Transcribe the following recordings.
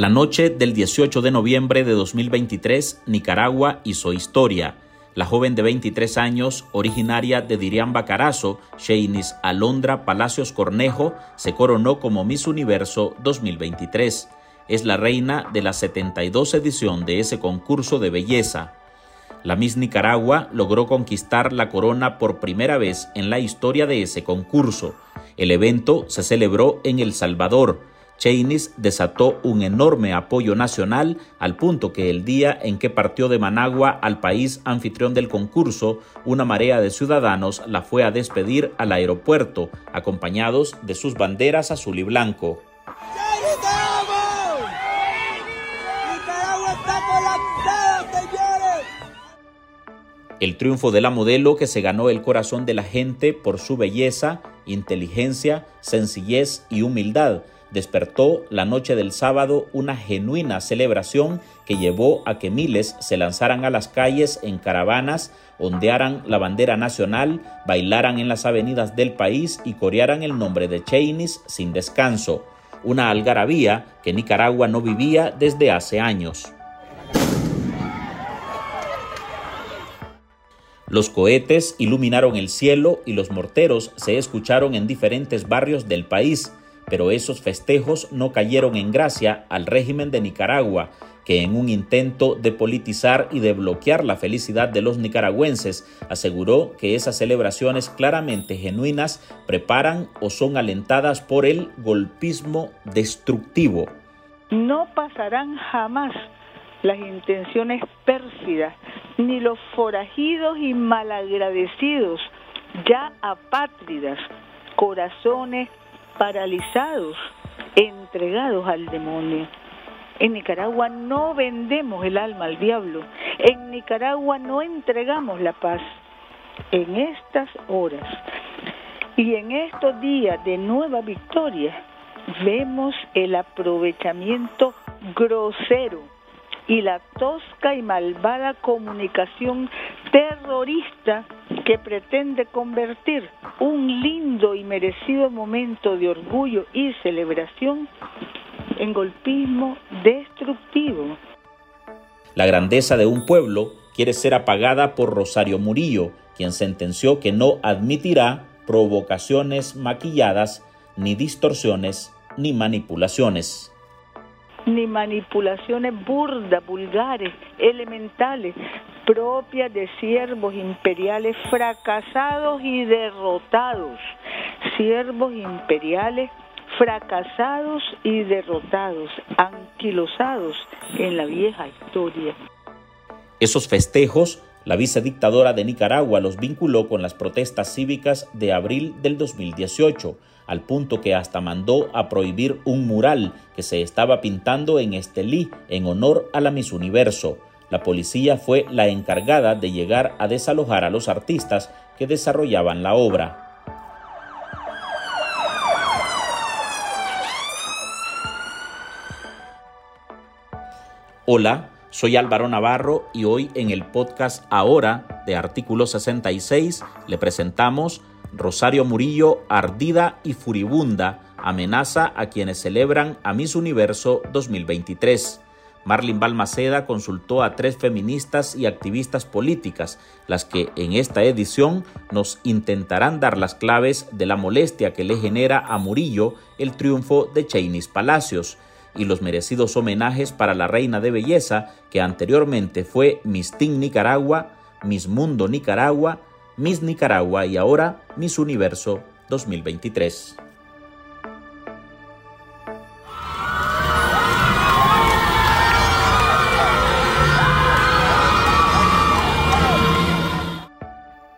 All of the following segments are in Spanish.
La noche del 18 de noviembre de 2023, Nicaragua hizo historia. La joven de 23 años, originaria de Diriamba Carazo, Sheinis Alondra Palacios Cornejo, se coronó como Miss Universo 2023. Es la reina de la 72 edición de ese concurso de belleza. La Miss Nicaragua logró conquistar la corona por primera vez en la historia de ese concurso. El evento se celebró en El Salvador. Chainis desató un enorme apoyo nacional al punto que el día en que partió de Managua al país anfitrión del concurso, una marea de ciudadanos la fue a despedir al aeropuerto, acompañados de sus banderas azul y blanco. El triunfo de la modelo que se ganó el corazón de la gente por su belleza, inteligencia, sencillez y humildad despertó la noche del sábado una genuina celebración que llevó a que miles se lanzaran a las calles en caravanas, ondearan la bandera nacional, bailaran en las avenidas del país y corearan el nombre de Chainis sin descanso, una algarabía que Nicaragua no vivía desde hace años. Los cohetes iluminaron el cielo y los morteros se escucharon en diferentes barrios del país, pero esos festejos no cayeron en gracia al régimen de Nicaragua, que en un intento de politizar y de bloquear la felicidad de los nicaragüenses, aseguró que esas celebraciones claramente genuinas preparan o son alentadas por el golpismo destructivo. No pasarán jamás las intenciones pérfidas, ni los forajidos y malagradecidos, ya apátridas, corazones paralizados, entregados al demonio. En Nicaragua no vendemos el alma al diablo. En Nicaragua no entregamos la paz. En estas horas y en estos días de nueva victoria vemos el aprovechamiento grosero y la tosca y malvada comunicación terrorista que pretende convertir un lindo y merecido momento de orgullo y celebración en golpismo destructivo. La grandeza de un pueblo quiere ser apagada por Rosario Murillo, quien sentenció que no admitirá provocaciones maquilladas, ni distorsiones, ni manipulaciones ni manipulaciones burdas, vulgares, elementales, propias de siervos imperiales fracasados y derrotados. Siervos imperiales fracasados y derrotados, anquilosados en la vieja historia. Esos festejos, la vicedictadora de Nicaragua los vinculó con las protestas cívicas de abril del 2018 al punto que hasta mandó a prohibir un mural que se estaba pintando en Estelí en honor a la Miss Universo. La policía fue la encargada de llegar a desalojar a los artistas que desarrollaban la obra. Hola, soy Álvaro Navarro y hoy en el podcast Ahora de Artículo 66 le presentamos Rosario Murillo, ardida y furibunda, amenaza a quienes celebran a Miss Universo 2023. Marlin Balmaceda consultó a tres feministas y activistas políticas, las que en esta edición nos intentarán dar las claves de la molestia que le genera a Murillo el triunfo de Chainis Palacios y los merecidos homenajes para la reina de belleza que anteriormente fue Miss Teen Nicaragua, Miss Mundo Nicaragua, Miss Nicaragua y ahora Miss Universo 2023.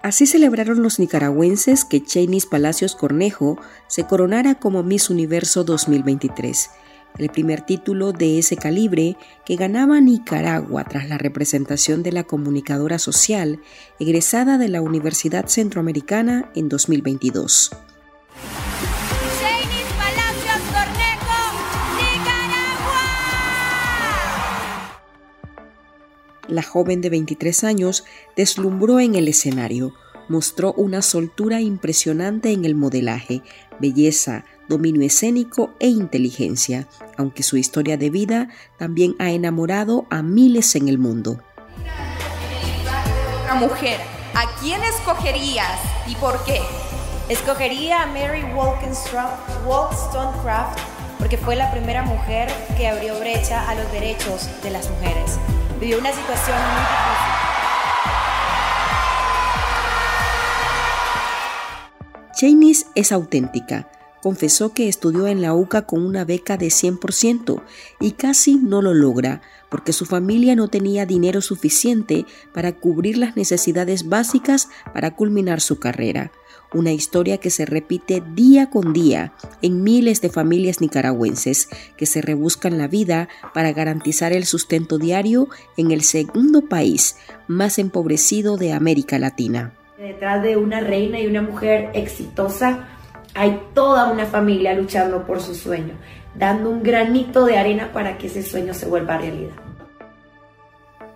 Así celebraron los nicaragüenses que Chainis Palacios Cornejo se coronara como Miss Universo 2023, el primer título de ese calibre que ganaba Nicaragua tras la representación de la comunicadora social egresada de la Universidad Centroamericana en 2022. La joven de 23 años deslumbró en el escenario, mostró una soltura impresionante en el modelaje, belleza, dominio escénico e inteligencia, aunque su historia de vida también ha enamorado a miles en el mundo. Una mujer, ¿a quién escogerías y por qué? Escogería a Mary Wollstonecraft porque fue la primera mujer que abrió brecha a los derechos de las mujeres. Vivió una situación muy difícil. Janice es auténtica. Confesó que estudió en la UCA con una beca de 100% y casi no lo logra porque su familia no tenía dinero suficiente para cubrir las necesidades básicas para culminar su carrera. Una historia que se repite día con día en miles de familias nicaragüenses que se rebuscan la vida para garantizar el sustento diario en el segundo país más empobrecido de América Latina. Detrás de una reina y una mujer exitosa hay toda una familia luchando por su sueño, dando un granito de arena para que ese sueño se vuelva realidad.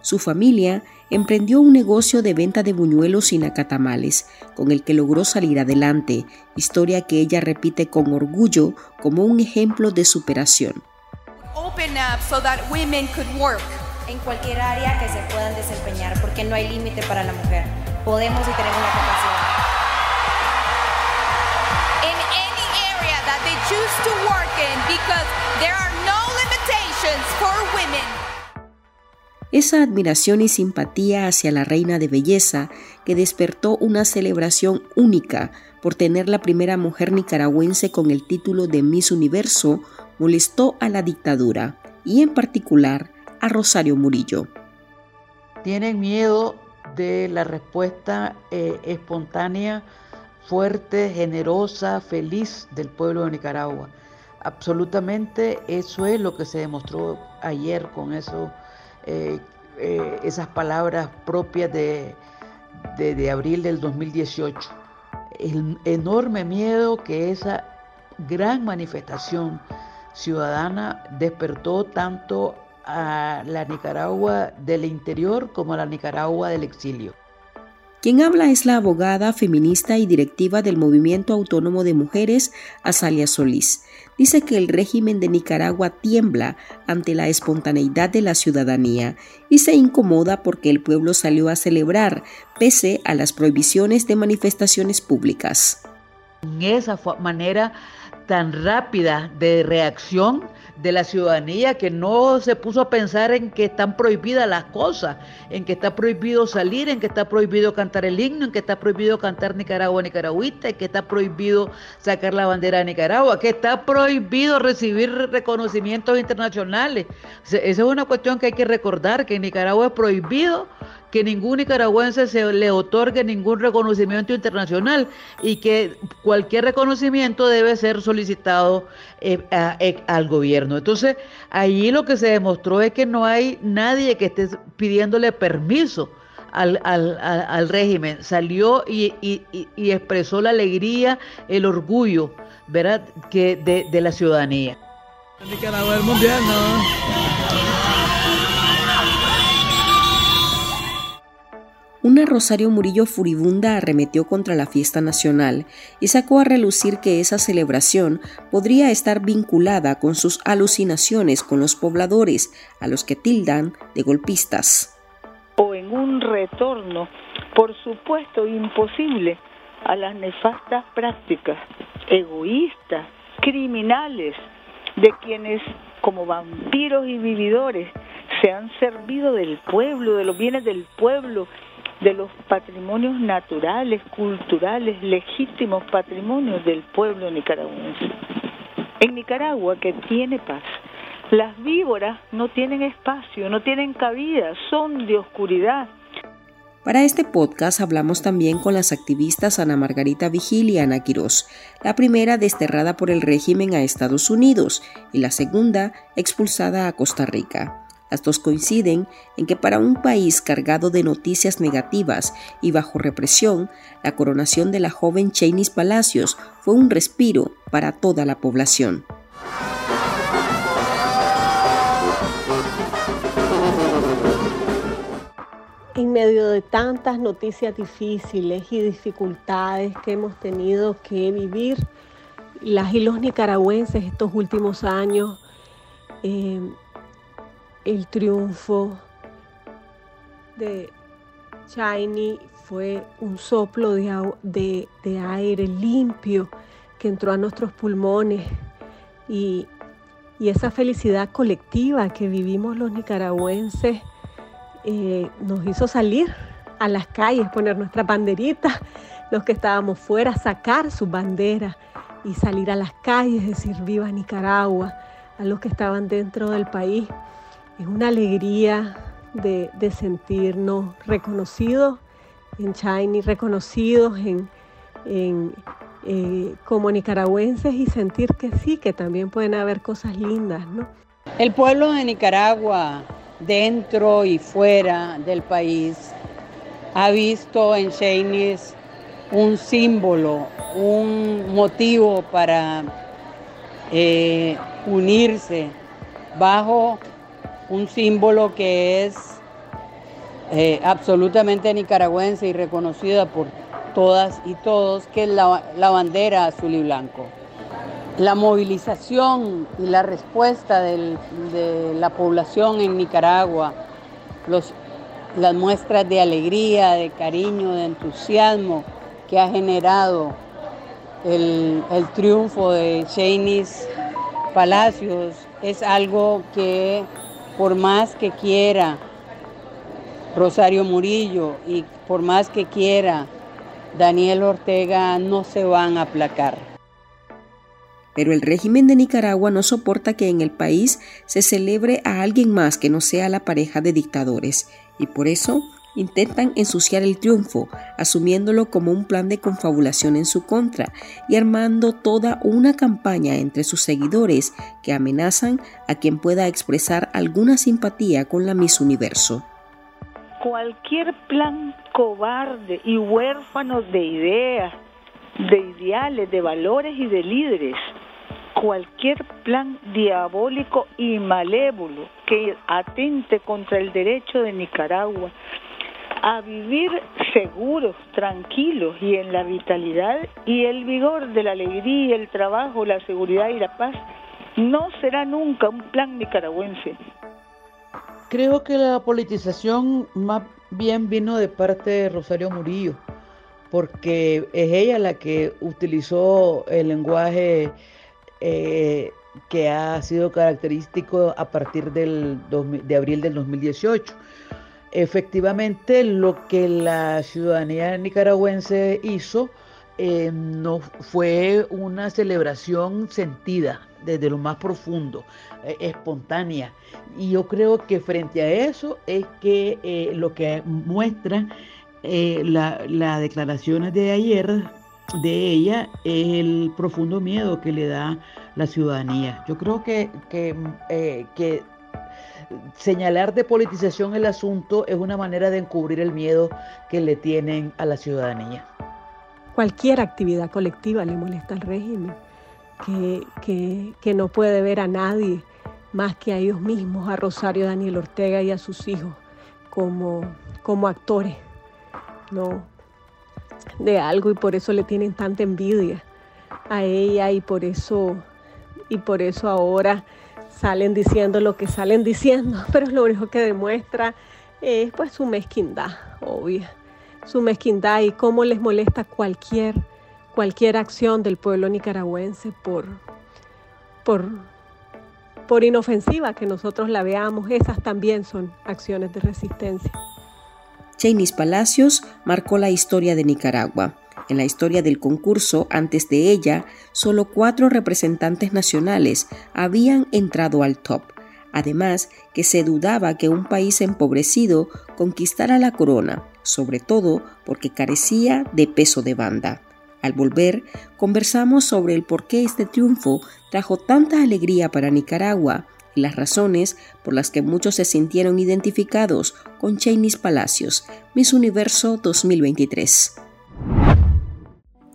Su familia emprendió un negocio de venta de buñuelos y nacatamales, con el que logró salir adelante, historia que ella repite con orgullo como un ejemplo de superación. Open up so that women could work. En cualquier área que se puedan desempeñar, porque no hay límite para la mujer. Podemos y tenemos la capacidad. In any area that they choose to work in because there are no limitations for women. Esa admiración y simpatía hacia la reina de belleza que despertó una celebración única por tener la primera mujer nicaragüense con el título de Miss Universo molestó a la dictadura y en particular a Rosario Murillo. Tienen miedo de la respuesta eh, espontánea, fuerte, generosa, feliz del pueblo de Nicaragua. Absolutamente eso es lo que se demostró ayer con eso, eh, eh, esas palabras propias de, de, de abril del 2018. El enorme miedo que esa gran manifestación ciudadana despertó tanto a la Nicaragua del interior como a la Nicaragua del exilio. Quien habla es la abogada, feminista y directiva del Movimiento Autónomo de Mujeres, Azalia Solís. Dice que el régimen de Nicaragua tiembla ante la espontaneidad de la ciudadanía y se incomoda porque el pueblo salió a celebrar, pese a las prohibiciones de manifestaciones públicas. En esa manera tan rápida de reacción de la ciudadanía que no se puso a pensar en que están prohibidas las cosas, en que está prohibido salir, en que está prohibido cantar el himno, en que está prohibido cantar Nicaragua nicaragüita, en que está prohibido sacar la bandera de Nicaragua, que está prohibido recibir reconocimientos internacionales. Esa es una cuestión que hay que recordar, que en Nicaragua es prohibido que ningún nicaragüense se le otorgue ningún reconocimiento internacional y que cualquier reconocimiento debe ser solicitado eh, eh, al gobierno. Entonces, allí lo que se demostró es que no hay nadie que esté pidiéndole permiso. Al, al, al, al régimen, salió y, y, y, expresó la alegría, el orgullo, ¿verdad?, que de, de la ciudadanía. Nicaragua el mundial, ¿no? Una Rosario Murillo furibunda arremetió contra la fiesta nacional y sacó a relucir que esa celebración podría estar vinculada con sus alucinaciones con los pobladores, a los que tildan de golpistas. O en un retorno, por supuesto imposible, a las nefastas prácticas egoístas, criminales, de quienes como vampiros y vividores se han servido del pueblo, de los bienes del pueblo de los patrimonios naturales, culturales, legítimos patrimonios del pueblo nicaragüense. En Nicaragua, que tiene paz, las víboras no tienen espacio, no tienen cabida, son de oscuridad. Para este podcast hablamos también con las activistas Ana Margarita Vigil y Ana Quirós, la primera desterrada por el régimen a Estados Unidos y la segunda expulsada a Costa Rica. Las dos coinciden en que para un país cargado de noticias negativas y bajo represión, la coronación de la joven Chainis Palacios fue un respiro para toda la población. En medio de tantas noticias difíciles y dificultades que hemos tenido que vivir, las y los nicaragüenses estos últimos años, eh, el triunfo de Shiny fue un soplo de, aire limpio que entró a nuestros pulmones y, esa felicidad colectiva que vivimos los nicaragüenses eh, nos hizo salir a las calles, poner nuestra banderita, los que estábamos fuera, sacar su bandera y salir a las calles, decir viva Nicaragua, a los que estaban dentro del país. Es una alegría de, sentirnos reconocidos en China, reconocidos en, eh, como nicaragüenses y sentir que sí, que también pueden haber cosas lindas, ¿no? El pueblo de Nicaragua dentro y fuera del país, ha visto en Shanice un símbolo, un motivo para eh, unirse bajo un símbolo que es eh, absolutamente nicaragüense y reconocida por todas y todos, que es la, la bandera azul y blanco. La movilización y la respuesta de la población en Nicaragua, las muestras de alegría, de cariño, de entusiasmo que ha generado el, triunfo de Shanice Palacios es algo que por más que quiera Rosario Murillo y por más que quiera Daniel Ortega no se van a aplacar. Pero el régimen de Nicaragua no soporta que en el país se celebre a alguien más que no sea la pareja de dictadores, y por eso intentan ensuciar el triunfo, asumiéndolo como un plan de confabulación en su contra y armando toda una campaña entre sus seguidores que amenazan a quien pueda expresar alguna simpatía con la Miss Universo. Cualquier plan cobarde y huérfano de ideas, de ideales, de valores y de líderes cualquier plan diabólico y malévolo que atente contra el derecho de Nicaragua a vivir seguros, tranquilos y en la vitalidad y el vigor de la alegría, el trabajo, la seguridad y la paz, no será nunca un plan nicaragüense. Creo que la politización más bien vino de parte de Rosario Murillo, porque es ella la que utilizó el lenguaje eh, que ha sido característico a partir del de abril del 2018. Efectivamente, lo que la ciudadanía nicaragüense hizo eh, no fue una celebración sentida desde lo más profundo, eh, espontánea. Y yo creo que frente a eso es que lo que muestran las declaraciones de ayer de ella es el profundo miedo que le da la ciudadanía. Yo creo que, eh, que, señalar de politización el asunto es una manera de encubrir el miedo que le tienen a la ciudadanía. Cualquier actividad colectiva le molesta al régimen, que, que no puede ver a nadie más que a ellos mismos, a Rosario Daniel Ortega y a sus hijos, como, como actores. No, de algo y por eso le tienen tanta envidia a ella y por eso y por eso ahora salen diciendo lo que salen diciendo, pero lo único que demuestra es pues su mezquindad, obvia, su mezquindad y cómo les molesta cualquier cualquier acción del pueblo nicaragüense por por por inofensiva que nosotros la veamos, esas también son acciones de resistencia. Chainis Palacios marcó la historia de Nicaragua. En la historia del concurso, antes de ella, solo cuatro representantes nacionales habían entrado al top. Además, que se dudaba que un país empobrecido conquistara la corona. sobre todo porque carecía de peso de banda. Al volver, conversamos sobre el por qué este triunfo trajo tanta alegría para Nicaragua y las razones por las que muchos se sintieron identificados con Chainis Palacios, Miss Universo 2023.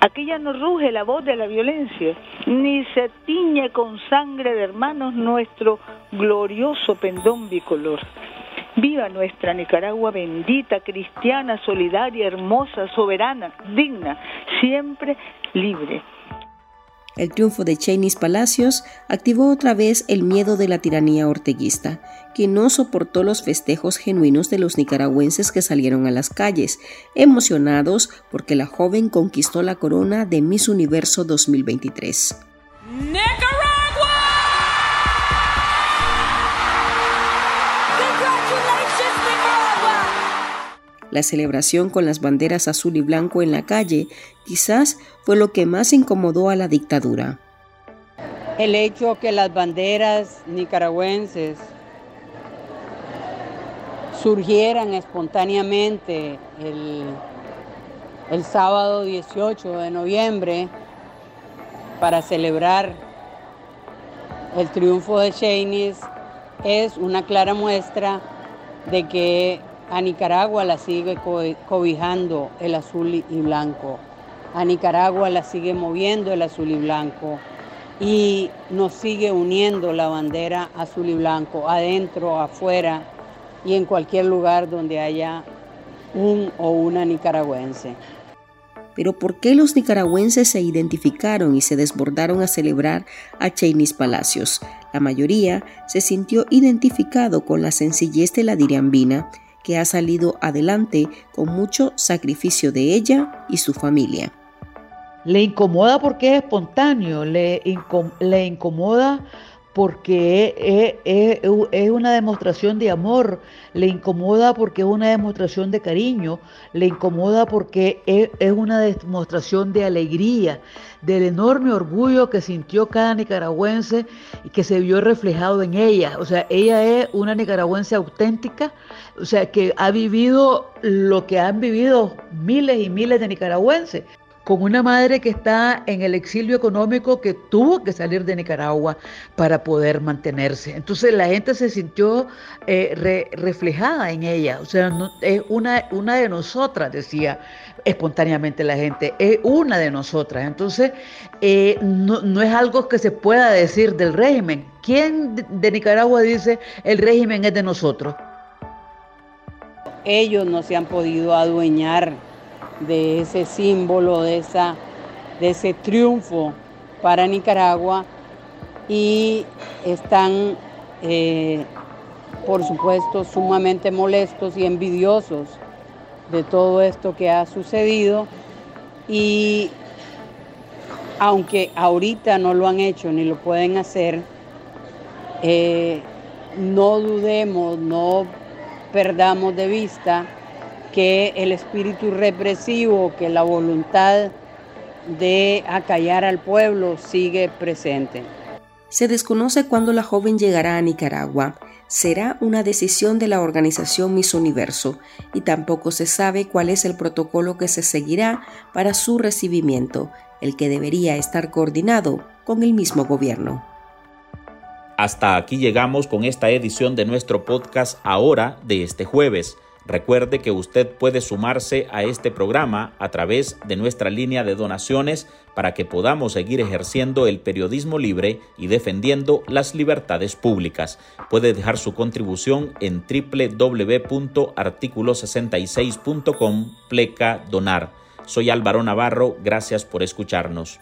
Aquí ya no ruge la voz de la violencia, ni se tiñe con sangre de hermanos nuestro glorioso pendón bicolor. Viva nuestra Nicaragua bendita, cristiana, solidaria, hermosa, soberana, digna, siempre libre. El triunfo de Cheney Palacios activó otra vez el miedo de la tiranía orteguista, que no soportó los festejos genuinos de los nicaragüenses que salieron a las calles, emocionados porque la joven conquistó la corona de Miss Universo 2023. La celebración con las banderas azul y blanco en la calle quizás fue lo que más incomodó a la dictadura. El hecho que las banderas nicaragüenses surgieran espontáneamente el, el sábado 18 de noviembre para celebrar el triunfo de Cheney es una clara muestra de que a Nicaragua la sigue cobijando el azul y blanco. A Nicaragua la sigue moviendo el azul y blanco. Y nos sigue uniendo la bandera azul y blanco, adentro, afuera y en cualquier lugar donde haya un o una nicaragüense. Pero ¿por qué los nicaragüenses se identificaron y se desbordaron a celebrar a Chainis Palacios? La mayoría se sintió identificado con la sencillez de la diriambina que ha salido adelante con mucho sacrificio de ella y su familia. Le incomoda porque es espontáneo, le, le incomoda porque es, una demostración de amor, le incomoda porque es una demostración de cariño, le incomoda porque es, una demostración de alegría, del enorme orgullo que sintió cada nicaragüense y que se vio reflejado en ella. O sea, ella es una nicaragüense auténtica, o sea, que ha vivido lo que han vivido miles y miles de nicaragüenses con una madre que está en el exilio económico que tuvo que salir de Nicaragua para poder mantenerse. Entonces la gente se sintió eh, reflejada en ella, o sea, es una, de nosotras, decía espontáneamente la gente, es una de nosotras. Entonces eh, no, no es algo que se pueda decir del régimen. ¿Quién de Nicaragua dice el régimen es de nosotros? Ellos no se han podido adueñar de ese símbolo, de, esa, de ese triunfo para Nicaragua. Y están, eh, por supuesto, sumamente molestos y envidiosos de todo esto que ha sucedido. Y aunque ahorita no lo han hecho ni lo pueden hacer, eh, no dudemos, no perdamos de vista que el espíritu represivo, que la voluntad de acallar al pueblo sigue presente. Se desconoce cuándo la joven llegará a Nicaragua. Será una decisión de la organización Miss Universo y tampoco se sabe cuál es el protocolo que se seguirá para su recibimiento, el que debería estar coordinado con el mismo gobierno. Hasta aquí llegamos con esta edición de nuestro podcast ahora de este jueves. Recuerde que usted puede sumarse a este programa a través de nuestra línea de donaciones para que podamos seguir ejerciendo el periodismo libre y defendiendo las libertades públicas. Puede dejar su contribución en www.articulo66.com pleca donar. Soy Álvaro Navarro, gracias por escucharnos.